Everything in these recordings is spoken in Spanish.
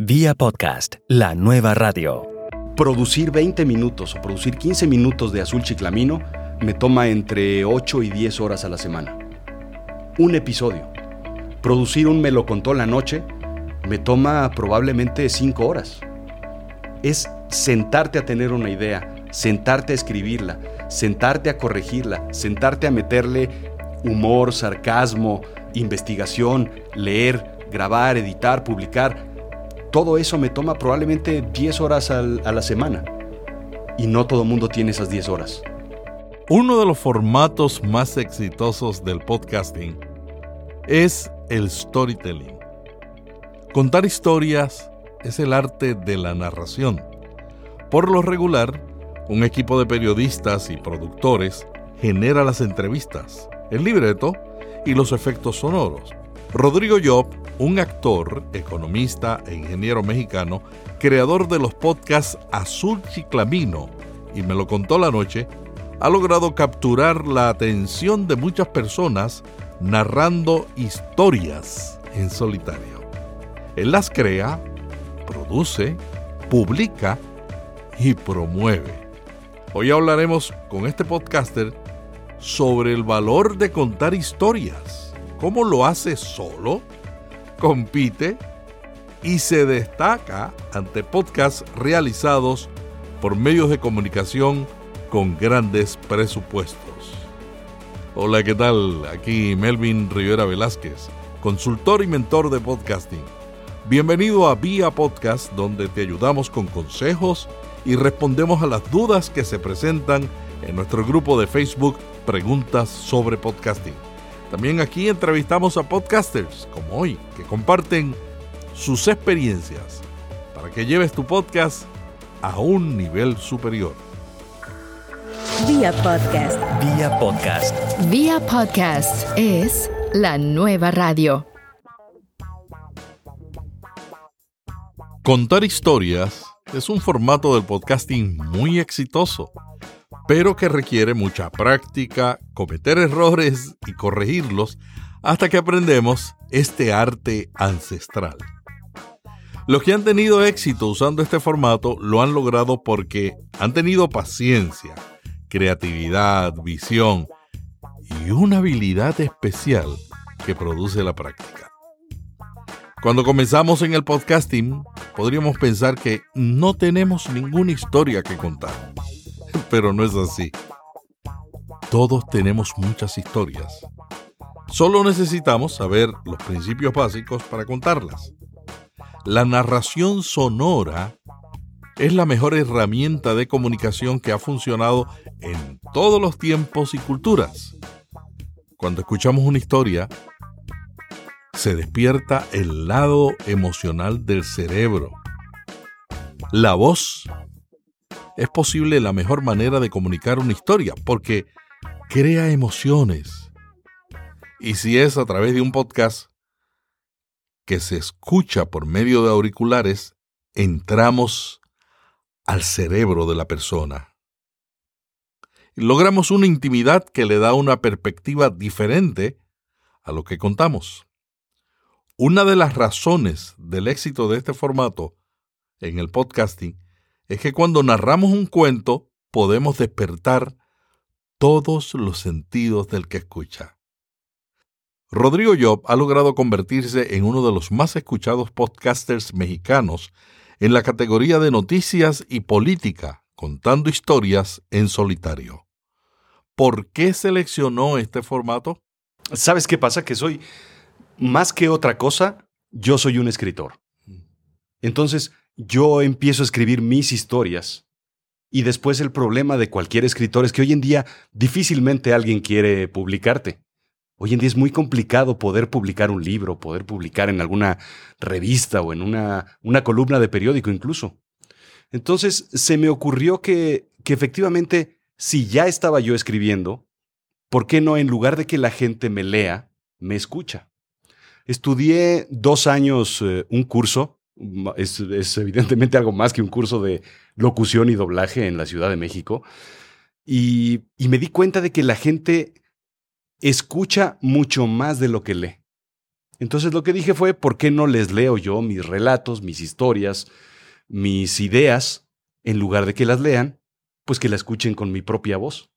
Vía podcast, la nueva radio. Producir 20 minutos o producir 15 minutos de azul chiclamino me toma entre 8 y 10 horas a la semana. Un episodio. Producir un me lo contó la noche me toma probablemente 5 horas. Es sentarte a tener una idea, sentarte a escribirla, sentarte a corregirla, sentarte a meterle humor, sarcasmo, investigación, leer, grabar, editar, publicar todo eso me toma probablemente 10 horas a la semana. Y no todo el mundo tiene esas 10 horas. Uno de los formatos más exitosos del podcasting es el storytelling. Contar historias es el arte de la narración. Por lo regular, un equipo de periodistas y productores genera las entrevistas, el libreto y los efectos sonoros. Rodrigo Job un actor, economista e ingeniero mexicano, creador de los podcasts Azul Chiclamino y Me lo contó la noche, ha logrado capturar la atención de muchas personas narrando historias en solitario. Él las crea, produce, publica y promueve. Hoy hablaremos con este podcaster sobre el valor de contar historias. ¿Cómo lo hace solo? Compite y se destaca ante podcasts realizados por medios de comunicación con grandes presupuestos. Hola, ¿qué tal? Aquí Melvin Rivera Velázquez, consultor y mentor de podcasting. Bienvenido a Vía Podcast, donde te ayudamos con consejos y respondemos a las dudas que se presentan en nuestro grupo de Facebook Preguntas sobre Podcasting. También aquí entrevistamos a podcasters como hoy que comparten sus experiencias para que lleves tu podcast a un nivel superior. Vía podcast. Vía podcast. Vía podcast es la nueva radio. Contar historias es un formato del podcasting muy exitoso pero que requiere mucha práctica, cometer errores y corregirlos hasta que aprendemos este arte ancestral. Los que han tenido éxito usando este formato lo han logrado porque han tenido paciencia, creatividad, visión y una habilidad especial que produce la práctica. Cuando comenzamos en el podcasting, podríamos pensar que no tenemos ninguna historia que contar pero no es así. Todos tenemos muchas historias. Solo necesitamos saber los principios básicos para contarlas. La narración sonora es la mejor herramienta de comunicación que ha funcionado en todos los tiempos y culturas. Cuando escuchamos una historia, se despierta el lado emocional del cerebro. La voz es posible la mejor manera de comunicar una historia, porque crea emociones. Y si es a través de un podcast que se escucha por medio de auriculares, entramos al cerebro de la persona. logramos una intimidad que le da una perspectiva diferente a lo que contamos. Una de las razones del éxito de este formato en el podcasting es que cuando narramos un cuento podemos despertar todos los sentidos del que escucha. Rodrigo Job ha logrado convertirse en uno de los más escuchados podcasters mexicanos en la categoría de noticias y política, contando historias en solitario. ¿Por qué seleccionó este formato? ¿Sabes qué pasa? Que soy, más que otra cosa, yo soy un escritor. Entonces, yo empiezo a escribir mis historias. Y después el problema de cualquier escritor es que hoy en día difícilmente alguien quiere publicarte. Hoy en día es muy complicado poder publicar un libro, poder publicar en alguna revista o en una, una columna de periódico incluso. Entonces se me ocurrió que, que efectivamente, si ya estaba yo escribiendo, ¿por qué no en lugar de que la gente me lea, me escucha? Estudié dos años eh, un curso es, evidentemente algo más que un curso de locución y doblaje en la Ciudad de México. Y, y me di cuenta de que la gente escucha mucho más de lo que lee. Entonces lo que dije fue, ¿por qué no les leo yo mis relatos, mis historias, mis ideas, en lugar de que las lean, pues que la escuchen con mi propia voz?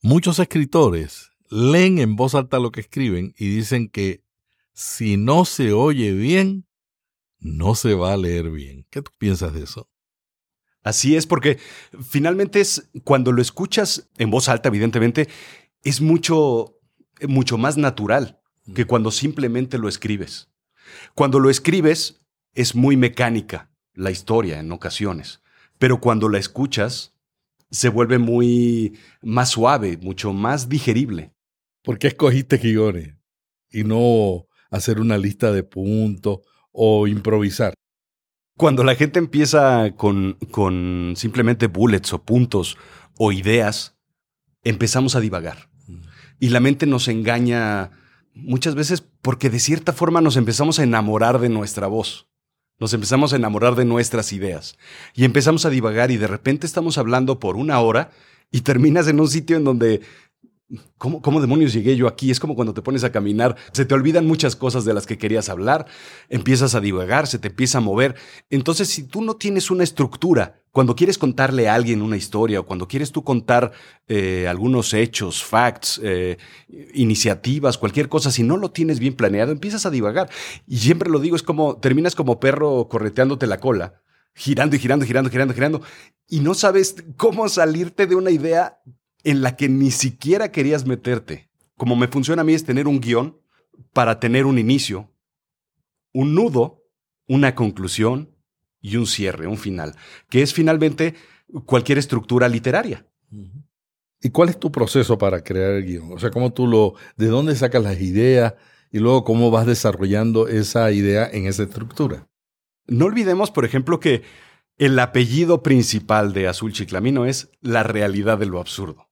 Muchos escritores leen en voz alta lo que escriben y dicen que si no se oye bien, no se va a leer bien. ¿Qué tú piensas de eso? Así es, porque finalmente es cuando lo escuchas en voz alta, evidentemente, es mucho, mucho más natural que cuando simplemente lo escribes. Cuando lo escribes es muy mecánica la historia en ocasiones, pero cuando la escuchas se vuelve muy más suave, mucho más digerible. ¿Por qué escogiste guiones y no hacer una lista de puntos o improvisar? Cuando la gente empieza con, con simplemente bullets o puntos o ideas, empezamos a divagar. Y la mente nos engaña muchas veces porque de cierta forma nos empezamos a enamorar de nuestra voz. Nos empezamos a enamorar de nuestras ideas. Y empezamos a divagar y de repente estamos hablando por una hora y terminas en un sitio en donde ¿Cómo, ¿Cómo, demonios llegué yo aquí? Es como cuando te pones a caminar, se te olvidan muchas cosas de las que querías hablar, empiezas a divagar, se te empieza a mover. Entonces, si tú no tienes una estructura, cuando quieres contarle a alguien una historia o cuando quieres tú contar eh, algunos hechos, facts, eh, iniciativas, cualquier cosa, si no lo tienes bien planeado, empiezas a divagar. Y siempre lo digo, es como terminas como perro correteándote la cola girando y girando, girando, girando, girando, y no sabes cómo salirte de una idea en la que ni siquiera querías meterte. Como me funciona a mí es tener un guion para tener un inicio, un nudo, una conclusión y un cierre, un final, que es finalmente cualquier estructura literaria. ¿Y cuál es tu proceso para crear el guion? O sea, ¿cómo tú lo, de dónde sacas las ideas y luego cómo vas desarrollando esa idea en esa estructura? No olvidemos, por ejemplo, que el apellido principal de Azul Chiclamino es la realidad de lo absurdo.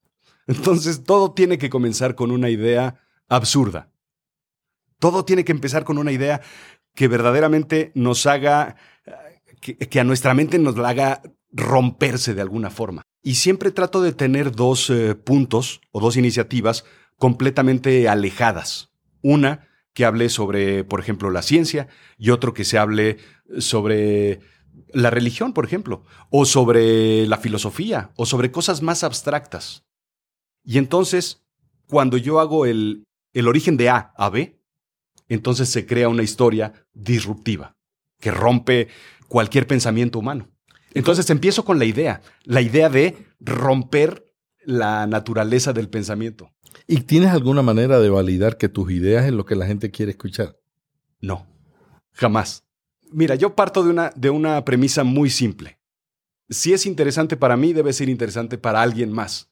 Entonces todo tiene que comenzar con una idea absurda. Todo tiene que empezar con una idea que verdaderamente nos haga, que, a nuestra mente nos la haga romperse de alguna forma. Y siempre trato de tener dos eh, puntos o dos iniciativas completamente alejadas. Una que hable sobre, por ejemplo, la ciencia y otro que se hable sobre la religión, por ejemplo, o sobre la filosofía, o sobre cosas más abstractas. Y entonces, cuando yo hago el, el origen de A a B, entonces se crea una historia disruptiva que rompe cualquier pensamiento humano. Entonces empiezo con la idea, la idea de romper la naturaleza del pensamiento. ¿Y tienes alguna manera de validar que tus ideas es lo que la gente quiere escuchar? No, jamás. Mira, yo parto de una, de una premisa muy simple. Si es interesante para mí, debe ser interesante para alguien más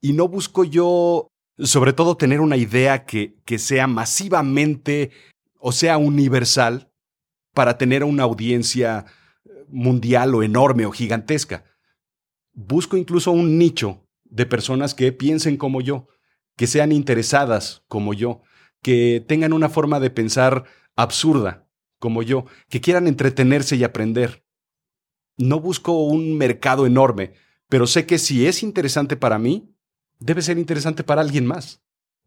y no busco yo, sobre todo, tener una idea que, que sea masivamente o sea universal para tener una audiencia mundial o enorme o gigantesca. Busco incluso un nicho de personas que piensen como yo, que sean interesadas como yo, que tengan una forma de pensar absurda como yo, que quieran entretenerse y aprender. No busco un mercado enorme, pero sé que si es interesante para mí, debe ser interesante para alguien más.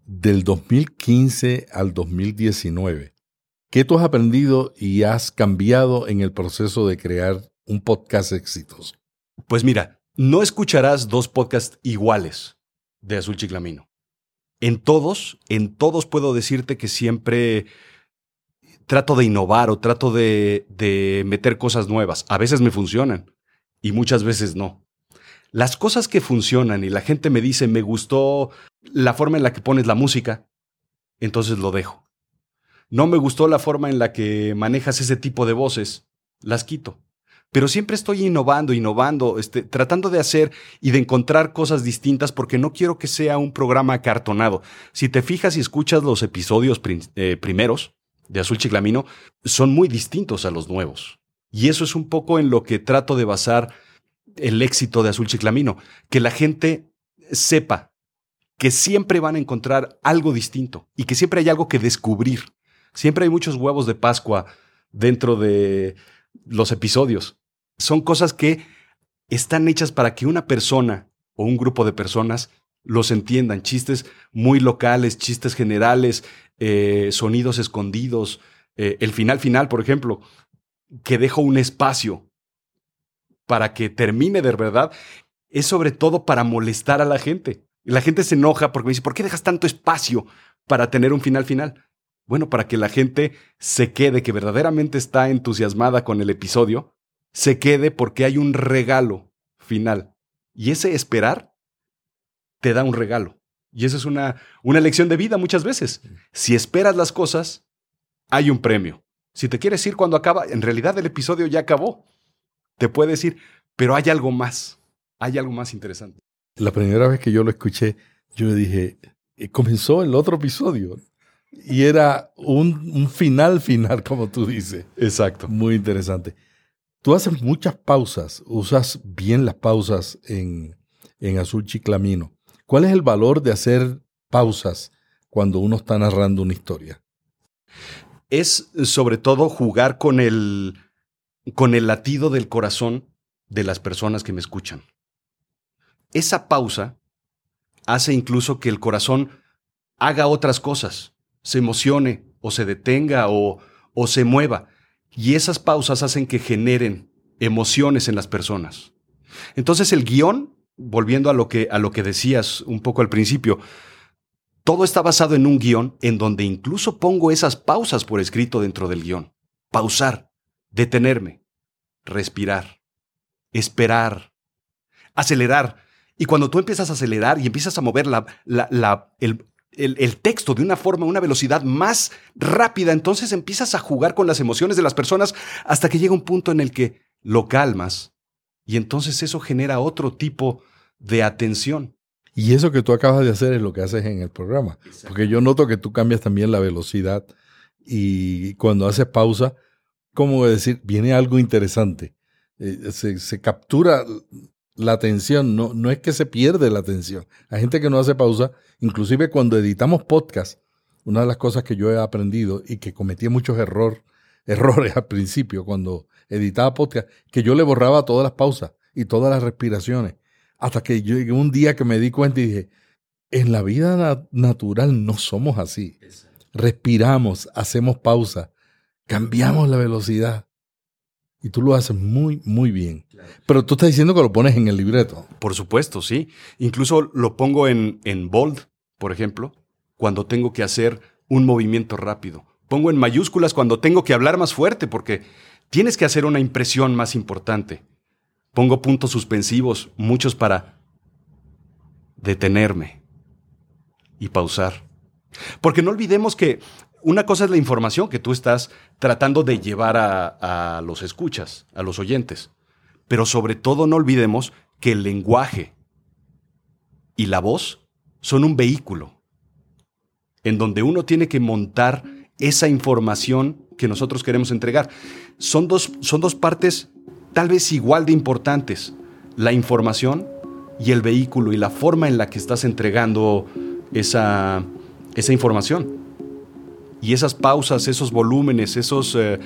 Del 2015 al 2019, ¿qué tú has aprendido y has cambiado en el proceso de crear un podcast exitoso? Pues mira, no escucharás dos podcasts iguales de Azul Chiclamino. En todos, en todos puedo decirte que siempre trato de innovar o trato de, de meter cosas nuevas. A veces me funcionan y muchas veces no. Las cosas que funcionan y la gente me dice, me gustó la forma en la que pones la música, entonces lo dejo. No me gustó la forma en la que manejas ese tipo de voces, las quito. Pero siempre estoy innovando, innovando, este, tratando de hacer y de encontrar cosas distintas porque no quiero que sea un programa acartonado. Si te fijas y escuchas los episodios eh, primeros de Azul Chiclamino, son muy distintos a los nuevos. Y eso es un poco en lo que trato de basar el éxito de Azul Chiclamino, que la gente sepa que siempre van a encontrar algo distinto y que siempre hay algo que descubrir. Siempre hay muchos huevos de Pascua dentro de los episodios. Son cosas que están hechas para que una persona o un grupo de personas los entiendan. Chistes muy locales, chistes generales, eh, sonidos escondidos. Eh, el final final, por ejemplo, que dejo un espacio para que termine de verdad, es sobre todo para molestar a la gente. La gente se enoja porque me dice, ¿por qué dejas tanto espacio para tener un final final? Bueno, para que la gente se quede, que verdaderamente está entusiasmada con el episodio, se quede porque hay un regalo final. Y ese esperar te da un regalo. Y esa es una, una lección de vida muchas veces. Si esperas las cosas, hay un premio. Si te quieres ir cuando acaba, en realidad el episodio ya acabó. Te puedes ir, pero hay algo más. Hay algo más interesante. La primera vez que yo lo escuché, yo dije, eh, comenzó el otro episodio. Y era un, un final final, como tú dices. Exacto. Muy interesante. Tú haces muchas pausas, usas bien las pausas en, en Azul Chiclamino. ¿Cuál es el valor de hacer pausas cuando uno está narrando una historia? Es sobre todo jugar con el, con el latido del corazón de las personas que me escuchan. Esa pausa hace incluso que el corazón haga otras cosas, se emocione o se detenga o, o se mueva. Y esas pausas hacen que generen emociones en las personas. Entonces el guion, volviendo a lo que, a lo que decías un poco al principio, todo está basado en un guion en donde incluso pongo esas pausas por escrito dentro del guion. Pausar, detenerme, respirar, esperar, acelerar. Y cuando tú empiezas a acelerar y empiezas a mover la, el, el, texto de una forma, una velocidad más rápida, entonces empiezas a jugar con las emociones de las personas hasta que llega un punto en el que lo calmas y entonces eso genera otro tipo de atención. Y eso que tú acabas de hacer es lo que haces en el programa, porque yo noto que tú cambias también la velocidad y cuando haces pausa, como decir, viene algo interesante. Eh, se, se, captura la atención, no, no es que se pierde la atención. Hay gente que no hace pausa, inclusive cuando editamos podcast, una de las cosas que yo he aprendido y que cometí muchos error, errores al principio cuando editaba podcast, que yo le borraba todas las pausas y todas las respiraciones, hasta que llegué un día que me di cuenta y dije, en la vida natural no somos así. Respiramos, hacemos pausa, cambiamos la velocidad y tú lo haces muy, muy bien. Pero tú estás diciendo que lo pones en el libreto. Por supuesto, sí. Incluso lo pongo en, en bold, por ejemplo, cuando tengo que hacer un movimiento rápido. Pongo en mayúsculas cuando tengo que hablar más fuerte porque tienes que hacer una impresión más importante. Pongo puntos suspensivos, muchos para detenerme y pausar. Porque no olvidemos que una cosa es la información que tú estás tratando de llevar a, los escuchas, a los oyentes. Pero sobre todo no olvidemos que el lenguaje y la voz son un vehículo en donde uno tiene que montar esa información que nosotros queremos entregar. Son dos, son dos partes tal vez igual de importantes, la información y el vehículo y la forma en la que estás entregando esa, esa información. Y esas pausas, esos volúmenes, esos eh,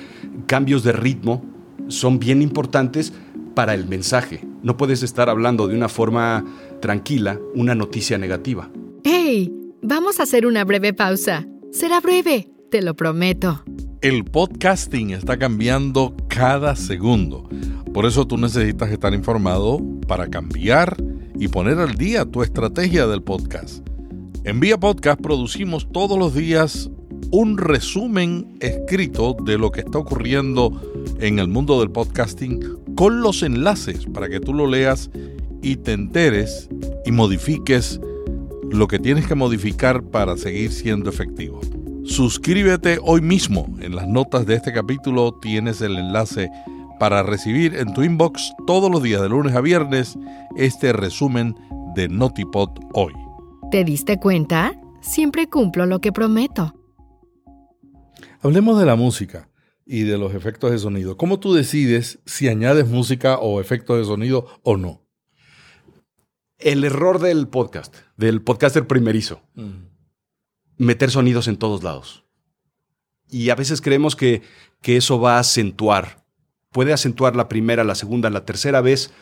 cambios de ritmo son bien importantes para el mensaje. No puedes estar hablando de una forma tranquila una noticia negativa. ¡Hey! Vamos a hacer una breve pausa. Será breve, te lo prometo. El podcasting está cambiando cada segundo. Por eso tú necesitas estar informado para cambiar y poner al día tu estrategia del podcast. En Vía Podcast producimos todos los días un resumen escrito de lo que está ocurriendo en el mundo del podcasting con los enlaces para que tú lo leas y te enteres y modifiques lo que tienes que modificar para seguir siendo efectivo. Suscríbete hoy mismo. En las notas de este capítulo tienes el enlace para recibir en tu inbox todos los días de lunes a viernes este resumen de Notipod hoy. ¿Te diste cuenta? Siempre cumplo lo que prometo. Hablemos de la música y de los efectos de sonido. ¿Cómo tú decides si añades música o efectos de sonido o no? El error del podcast, del podcaster primerizo, meter sonidos en todos lados. Y a veces creemos que, que eso va a acentuar, puede acentuar la primera, la segunda, la tercera vez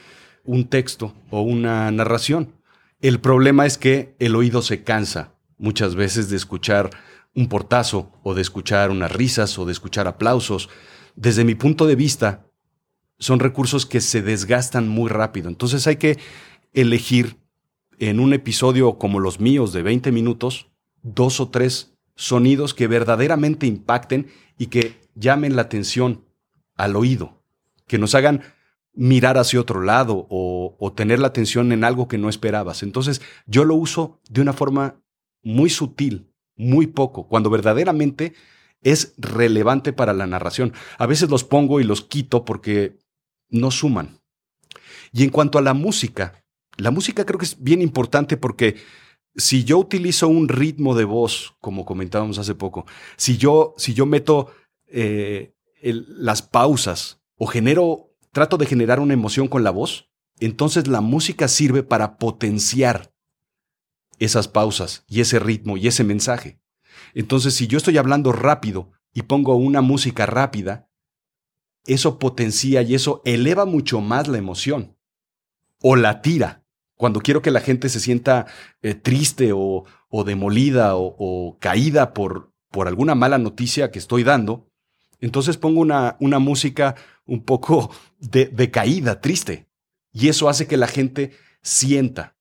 un texto o una narración. El problema es que el oído se cansa muchas veces de escuchar un portazo o de escuchar unas risas o de escuchar aplausos. Desde mi punto de vista, son recursos que se desgastan muy rápido. Entonces hay que elegir en un episodio como los míos de 20 minutos, dos o tres sonidos que verdaderamente impacten y que llamen la atención al oído, que nos hagan mirar hacia otro lado o, tener la atención en algo que no esperabas. Entonces yo lo uso de una forma muy sutil, muy poco, cuando verdaderamente es relevante para la narración. A veces los pongo y los quito porque no suman. Y en cuanto a la música, la música creo que es bien importante porque si yo utilizo un ritmo de voz, como comentábamos hace poco, si yo, si yo meto eh, las pausas o genero, trato de generar una emoción con la voz, entonces la música sirve para potenciar esas pausas y ese ritmo y ese mensaje. Entonces, si yo estoy hablando rápido y pongo una música rápida, eso potencia y eso eleva mucho más la emoción o la tira. Cuando quiero que la gente se sienta eh, triste o, demolida o, caída por, por alguna mala noticia que estoy dando, entonces pongo una, una música un poco de caída, triste. Y eso hace que la gente sienta.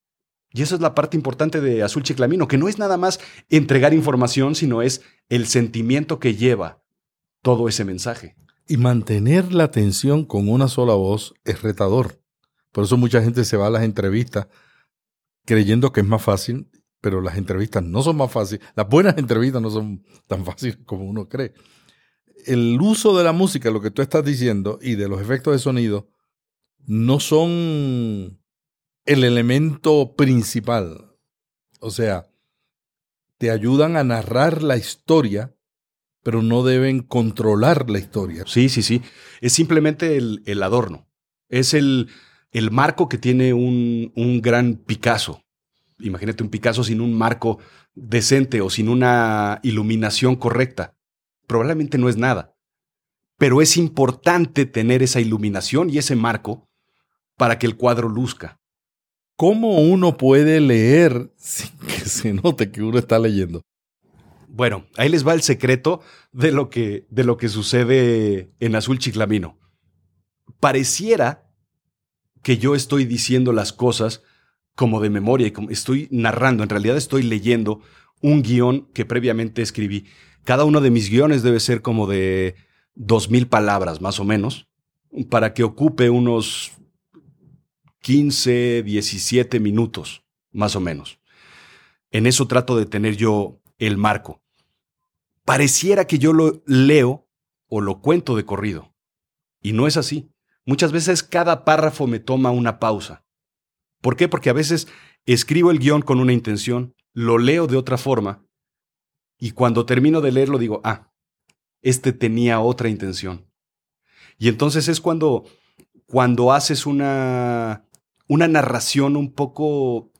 Y esa es la parte importante de Azul Chiclamino, que no es nada más entregar información, sino es el sentimiento que lleva todo ese mensaje. Y mantener la atención con una sola voz es retador. Por eso mucha gente se va a las entrevistas creyendo que es más fácil, pero las entrevistas no son más fáciles. Las buenas entrevistas no son tan fáciles como uno cree. El uso de la música, lo que tú estás diciendo, y de los efectos de sonido, no son el elemento principal. O sea, te ayudan a narrar la historia, pero no deben controlar la historia. Sí, sí, sí. Es simplemente el, adorno. Es el, el marco que tiene un, un gran Picasso. Imagínate un Picasso sin un marco decente o sin una iluminación correcta. Probablemente no es nada. Pero es importante tener esa iluminación y ese marco para que el cuadro luzca. ¿Cómo uno puede leer sin que se note que uno está leyendo? Bueno, ahí les va el secreto de lo que, de lo que sucede en Azul Chiclamino. Pareciera que yo estoy diciendo las cosas como de memoria y como estoy narrando. En realidad estoy leyendo un guion que previamente escribí. Cada uno de mis guiones debe ser como de dos mil palabras, más o menos, para que ocupe unos 15, 17 minutos, más o menos. En eso trato de tener yo el marco. Pareciera que yo lo leo o lo cuento de corrido. Y no es así. Muchas veces cada párrafo me toma una pausa. ¿Por qué? Porque a veces escribo el guion con una intención, lo leo de otra forma, y cuando termino de leerlo digo, ah, este tenía otra intención. Y entonces es cuando, cuando haces una, una narración un poco,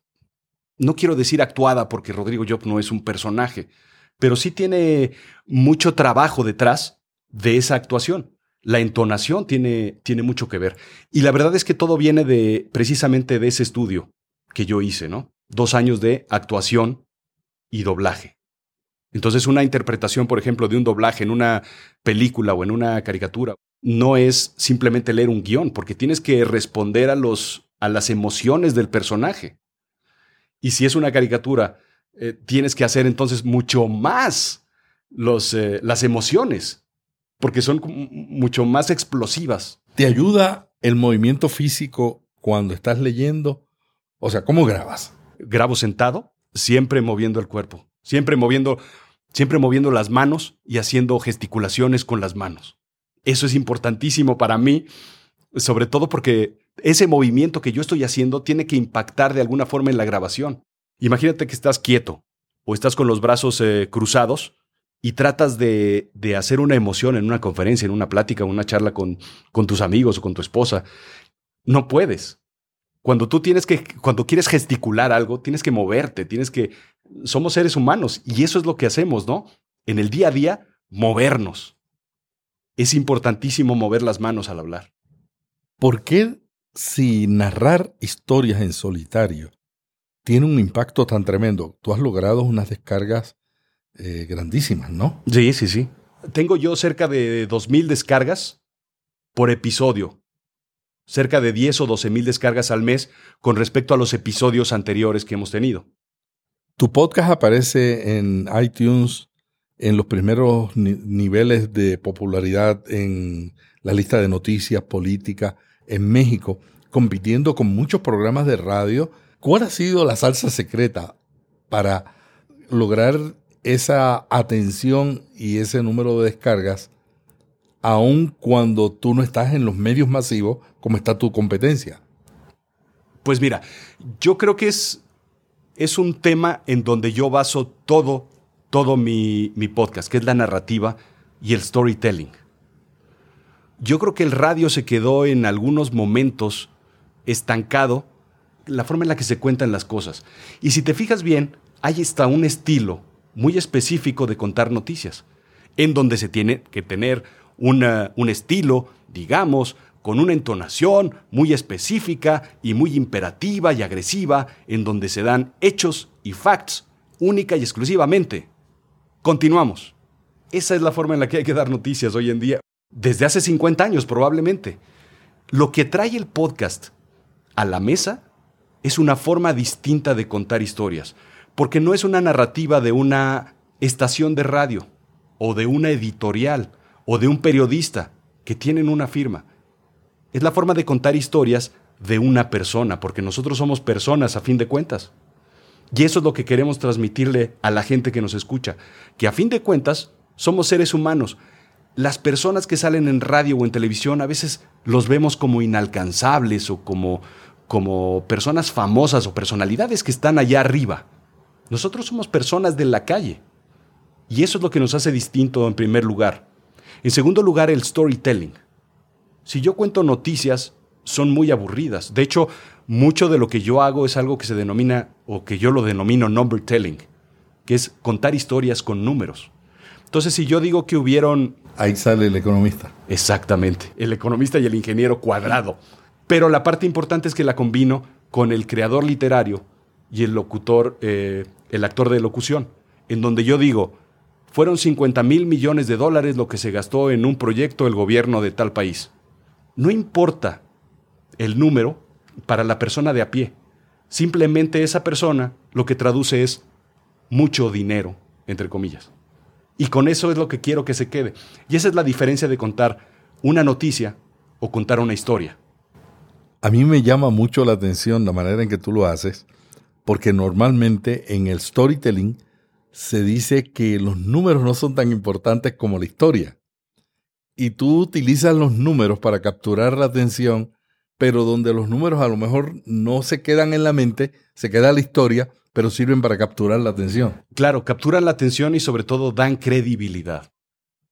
no quiero decir actuada, porque Rodrigo Job no es un personaje, pero sí tiene mucho trabajo detrás de esa actuación la entonación tiene, tiene mucho que ver. Y la verdad es que todo viene de precisamente de ese estudio que yo hice, ¿no? Dos años de actuación y doblaje. Entonces, una interpretación, por ejemplo, de un doblaje en una película o en una caricatura, no es simplemente leer un guion, porque tienes que responder a, los, a las emociones del personaje. Y si es una caricatura, eh, tienes que hacer entonces mucho más los, eh, las emociones porque son mucho más explosivas. ¿Te ayuda el movimiento físico cuando estás leyendo? O sea, ¿cómo grabas? Grabo sentado, siempre moviendo el cuerpo, siempre moviendo, siempre moviendo las manos y haciendo gesticulaciones con las manos. Eso es importantísimo para mí, sobre todo porque ese movimiento que yo estoy haciendo tiene que impactar de alguna forma en la grabación. Imagínate que estás quieto o estás con los brazos eh, cruzados y tratas de, hacer una emoción en una conferencia, en una plática, en una charla con, con tus amigos o con tu esposa, no puedes. Cuando tú tienes que, cuando quieres gesticular algo, tienes que moverte, tienes que, somos seres humanos y eso es lo que hacemos, ¿no? En el día a día, movernos. Es importantísimo mover las manos al hablar. ¿Por qué si narrar historias en solitario tiene un impacto tan tremendo. Tú has logrado unas descargas eh, grandísimas, ¿no? Sí, sí, sí. Tengo yo cerca de 2.000 descargas por episodio. Cerca de 10 o 12 mil descargas al mes con respecto a los episodios anteriores que hemos tenido. Tu podcast aparece en iTunes en los primeros niveles de popularidad en la lista de noticias políticas en México, compitiendo con muchos programas de radio. ¿Cuál ha sido la salsa secreta para lograr esa atención y ese número de descargas, aun cuando tú no estás en los medios masivos como está tu competencia? Pues mira, yo creo que es, es un tema en donde yo baso todo, todo mi, mi podcast, que es la narrativa y el storytelling. Yo creo que el radio se quedó en algunos momentos estancado la forma en la que se cuentan las cosas. Y si te fijas bien, hay está un estilo muy específico de contar noticias, en donde se tiene que tener un estilo, digamos, con una entonación muy específica y muy imperativa y agresiva, en donde se dan hechos y facts única y exclusivamente. Continuamos. Esa es la forma en la que hay que dar noticias hoy en día, desde hace 50 años probablemente. Lo que trae el podcast a la mesa es una forma distinta de contar historias porque no es una narrativa de una estación de radio o de una editorial o de un periodista que tienen una firma. Es la forma de contar historias de una persona, porque nosotros somos personas a fin de cuentas. Y eso es lo que queremos transmitirle a la gente que nos escucha, que a fin de cuentas somos seres humanos. Las personas que salen en radio o en televisión a veces los vemos como inalcanzables o como, como personas famosas o personalidades que están allá arriba. Nosotros somos personas de la calle. Y eso es lo que nos hace distinto en primer lugar. En segundo lugar, el storytelling. Si yo cuento noticias, son muy aburridas. De hecho, mucho de lo que yo hago es algo que se denomina, o que yo lo denomino number telling, que es contar historias con números. Entonces, si yo digo que hubieron... Ahí sale el economista. Exactamente, el economista y el ingeniero cuadrado. Pero la parte importante es que la combino con el creador literario y el locutor, eh, el actor de locución, en donde yo digo, fueron 50 mil millones de dólares lo que se gastó en un proyecto el gobierno de tal país. No importa el número para la persona de a pie. Simplemente esa persona lo que traduce es mucho dinero, entre comillas. Y con eso es lo que quiero que se quede. Y esa es la diferencia de contar una noticia o contar una historia. A mí me llama mucho la atención la manera en que tú lo haces, porque normalmente en el storytelling se dice que los números no son tan importantes como la historia. Y tú utilizas los números para capturar la atención, pero donde los números a lo mejor no se quedan en la mente, se queda la historia, pero sirven para capturar la atención. Claro, capturan la atención y sobre todo dan credibilidad,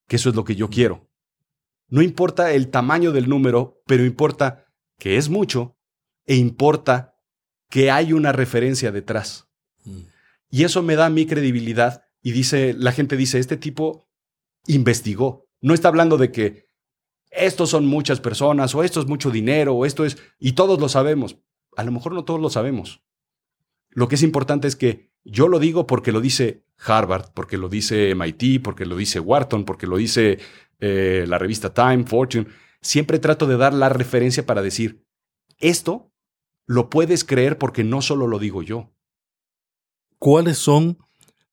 que eso es lo que yo quiero. No importa el tamaño del número, pero importa que es mucho e importa que hay una referencia detrás. Mm. Y eso me da mi credibilidad y dice, la gente dice, este tipo investigó. No está hablando de que estos son muchas personas o esto es mucho dinero o esto es, y todos lo sabemos. A lo mejor no todos lo sabemos. Lo que es importante es que yo lo digo porque lo dice Harvard, porque lo dice MIT, porque lo dice Wharton, porque lo dice eh, la revista Time, Fortune. Siempre trato de dar la referencia para decir, esto lo puedes creer porque no solo lo digo yo. ¿Cuáles son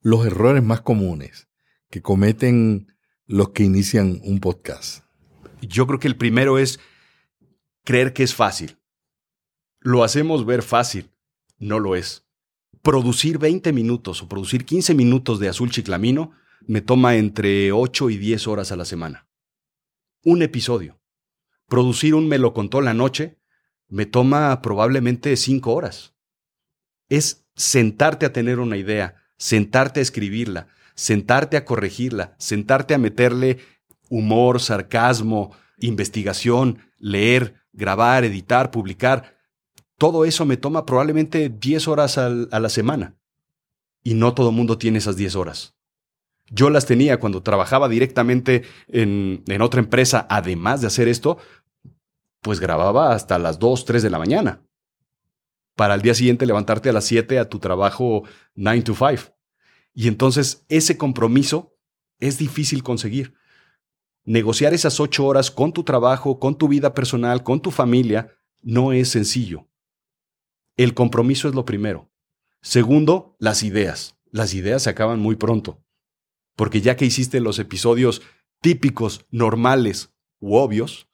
los errores más comunes que cometen los que inician un podcast? Yo creo que el primero es creer que es fácil. Lo hacemos ver fácil. No lo es. Producir 20 minutos o producir 15 minutos de azul chiclamino me toma entre 8 y 10 horas a la semana. Un episodio. Producir un me lo la noche me toma probablemente cinco horas. Es sentarte a tener una idea, sentarte a escribirla, sentarte a corregirla, sentarte a meterle humor, sarcasmo, investigación, leer, grabar, editar, publicar. Todo eso me toma probablemente 10 horas a la semana. Y no todo el mundo tiene esas 10 horas. Yo las tenía cuando trabajaba directamente en, en, otra empresa, además de hacer esto, pues grababa hasta las 2, 3 de la mañana. para al día siguiente levantarte a las 7 a tu trabajo 9 to 5. Y entonces ese compromiso es difícil conseguir. Negociar esas ocho horas con tu trabajo, con tu vida personal, con tu familia, no es sencillo. El compromiso es lo primero. Segundo, las ideas. Las ideas se acaban muy pronto. Porque ya que hiciste los episodios típicos, normales u obvios,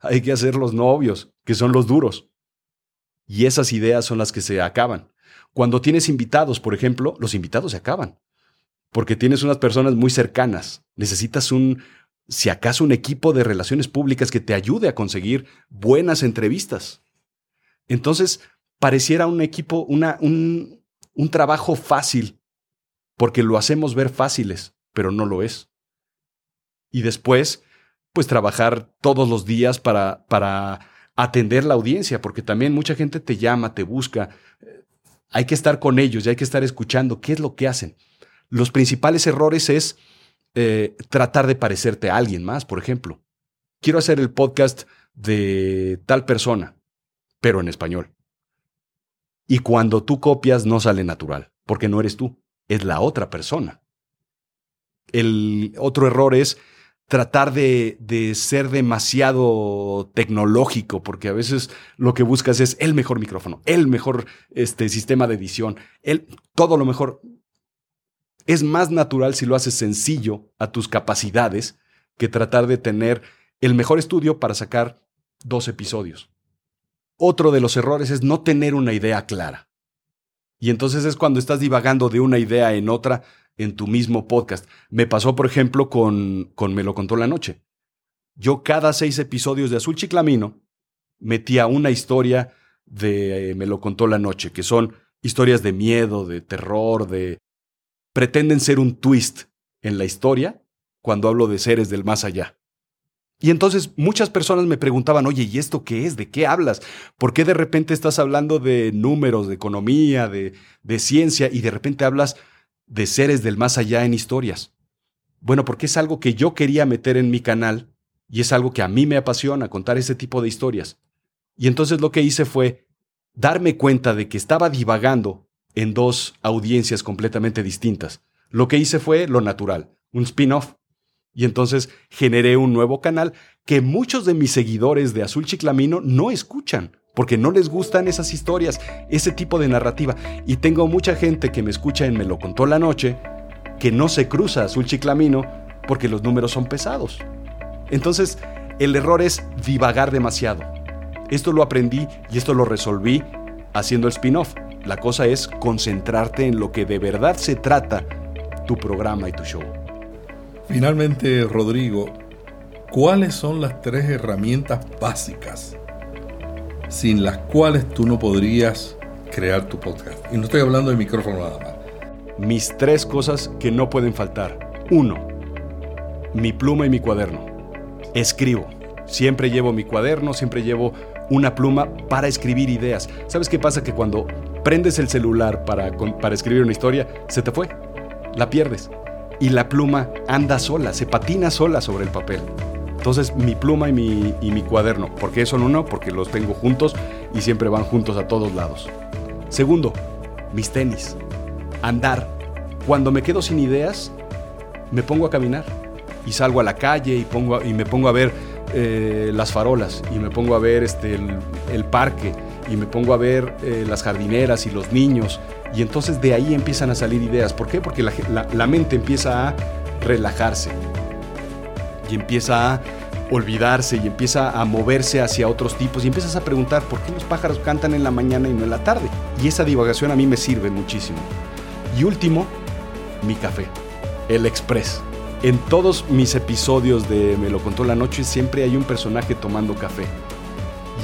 hay que hacer los no obvios, que son los duros. Y esas ideas son las que se acaban. Cuando tienes invitados, por ejemplo, los invitados se acaban. Porque tienes unas personas muy cercanas. Necesitas un, si acaso, un equipo de relaciones públicas que te ayude a conseguir buenas entrevistas. Entonces, pareciera un equipo, una, un, un trabajo fácil, porque lo hacemos ver fáciles, pero no lo es. Y después, pues trabajar todos los días para, para atender la audiencia, porque también mucha gente te llama, te busca. Hay que estar con ellos y hay que estar escuchando qué es lo que hacen. Los principales errores es eh, tratar de parecerte a alguien más, por ejemplo. Quiero hacer el podcast de tal persona, pero en español. Y cuando tú copias no sale natural, porque no eres tú, es la otra persona. El otro error es tratar de, ser demasiado tecnológico, porque a veces lo que buscas es el mejor micrófono, el mejor este, sistema de edición, el, todo lo mejor. Es más natural si lo haces sencillo a tus capacidades que tratar de tener el mejor estudio para sacar dos episodios. Otro de los errores es no tener una idea clara. Y entonces es cuando estás divagando de una idea en otra en tu mismo podcast. Me pasó, por ejemplo, con, con Me lo contó la noche. Yo cada seis episodios de Azul Chiclamino metía una historia de eh, Me lo contó la noche, que son historias de miedo, de terror, de... pretenden ser un twist en la historia cuando hablo de seres del más allá. Y entonces muchas personas me preguntaban, oye, ¿y esto qué es? ¿De qué hablas? ¿Por qué de repente estás hablando de números, de economía, de, ciencia y de repente hablas de seres del más allá en historias. Bueno, porque es algo que yo quería meter en mi canal y es algo que a mí me apasiona contar ese tipo de historias. Y entonces lo que hice fue darme cuenta de que estaba divagando en dos audiencias completamente distintas. Lo que hice fue lo natural, un spin-off. Y entonces generé un nuevo canal que muchos de mis seguidores de Azul Chiclamino no escuchan porque no les gustan esas historias, ese tipo de narrativa. Y tengo mucha gente que me escucha en Me lo contó la noche, que no se cruza Azul Chiclamino porque los números son pesados. Entonces, el error es divagar demasiado. Esto lo aprendí y esto lo resolví haciendo el spin-off. La cosa es concentrarte en lo que de verdad se trata tu programa y tu show. Finalmente, Rodrigo, ¿cuáles son las tres herramientas básicas sin las cuales tú no podrías crear tu podcast. Y no estoy hablando de micrófono nada más. Mis tres cosas que no pueden faltar. Uno, mi pluma y mi cuaderno. Escribo. Siempre llevo mi cuaderno, siempre llevo una pluma para escribir ideas. ¿Sabes qué pasa? Que cuando prendes el celular para, para escribir una historia, se te fue. La pierdes. Y la pluma anda sola, se patina sola sobre el papel. Entonces mi pluma y mi, y mi cuaderno. ¿Por qué son uno? Porque los tengo juntos y siempre van juntos a todos lados. Segundo, mis tenis. Andar. Cuando me quedo sin ideas, me pongo a caminar y salgo a la calle y, pongo y me pongo a ver eh, las farolas y me pongo a ver este, el, parque y me pongo a ver eh, las jardineras y los niños. Y entonces de ahí empiezan a salir ideas. ¿Por qué? Porque la mente empieza a relajarse y empieza a olvidarse y empieza a moverse hacia otros tipos y empiezas a preguntar por qué los pájaros cantan en la mañana y no en la tarde. Y esa divagación a mí me sirve muchísimo. Y último, mi café, el Express. En todos mis episodios de Me lo contó la noche siempre hay un personaje tomando café.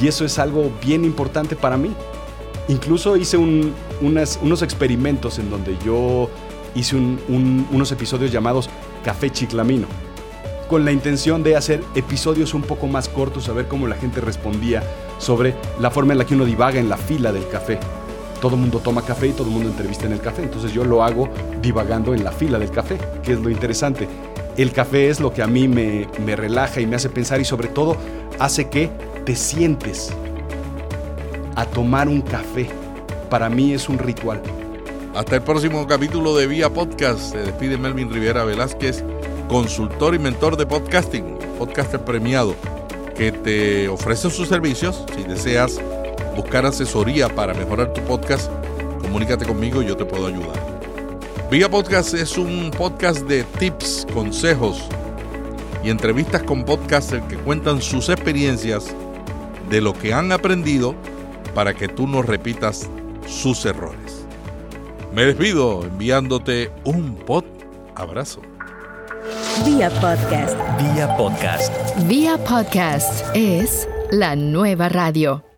Y eso es algo bien importante para mí. Incluso hice unos experimentos en donde yo hice unos episodios llamados Café Chiclamino con la intención de hacer episodios un poco más cortos, a ver cómo la gente respondía sobre la forma en la que uno divaga en la fila del café. Todo el mundo toma café y todo el mundo entrevista en el café, entonces yo lo hago divagando en la fila del café, que es lo interesante. El café es lo que a mí me, me relaja y me hace pensar y sobre todo hace que te sientes a tomar un café para mí es un ritual. Hasta el próximo capítulo de Vía Podcast. Se despide Melvin Rivera Velázquez, consultor y mentor de podcasting, podcaster premiado, que te ofrece sus servicios. Si deseas buscar asesoría para mejorar tu podcast, comunícate conmigo y yo te puedo ayudar. Vía Podcast es un podcast de tips, consejos y entrevistas con podcasters que cuentan sus experiencias de lo que han aprendido para que tú no repitas sus errores. Me despido enviándote un pod abrazo. Vía podcast. Vía podcast. Vía podcast es la nueva radio.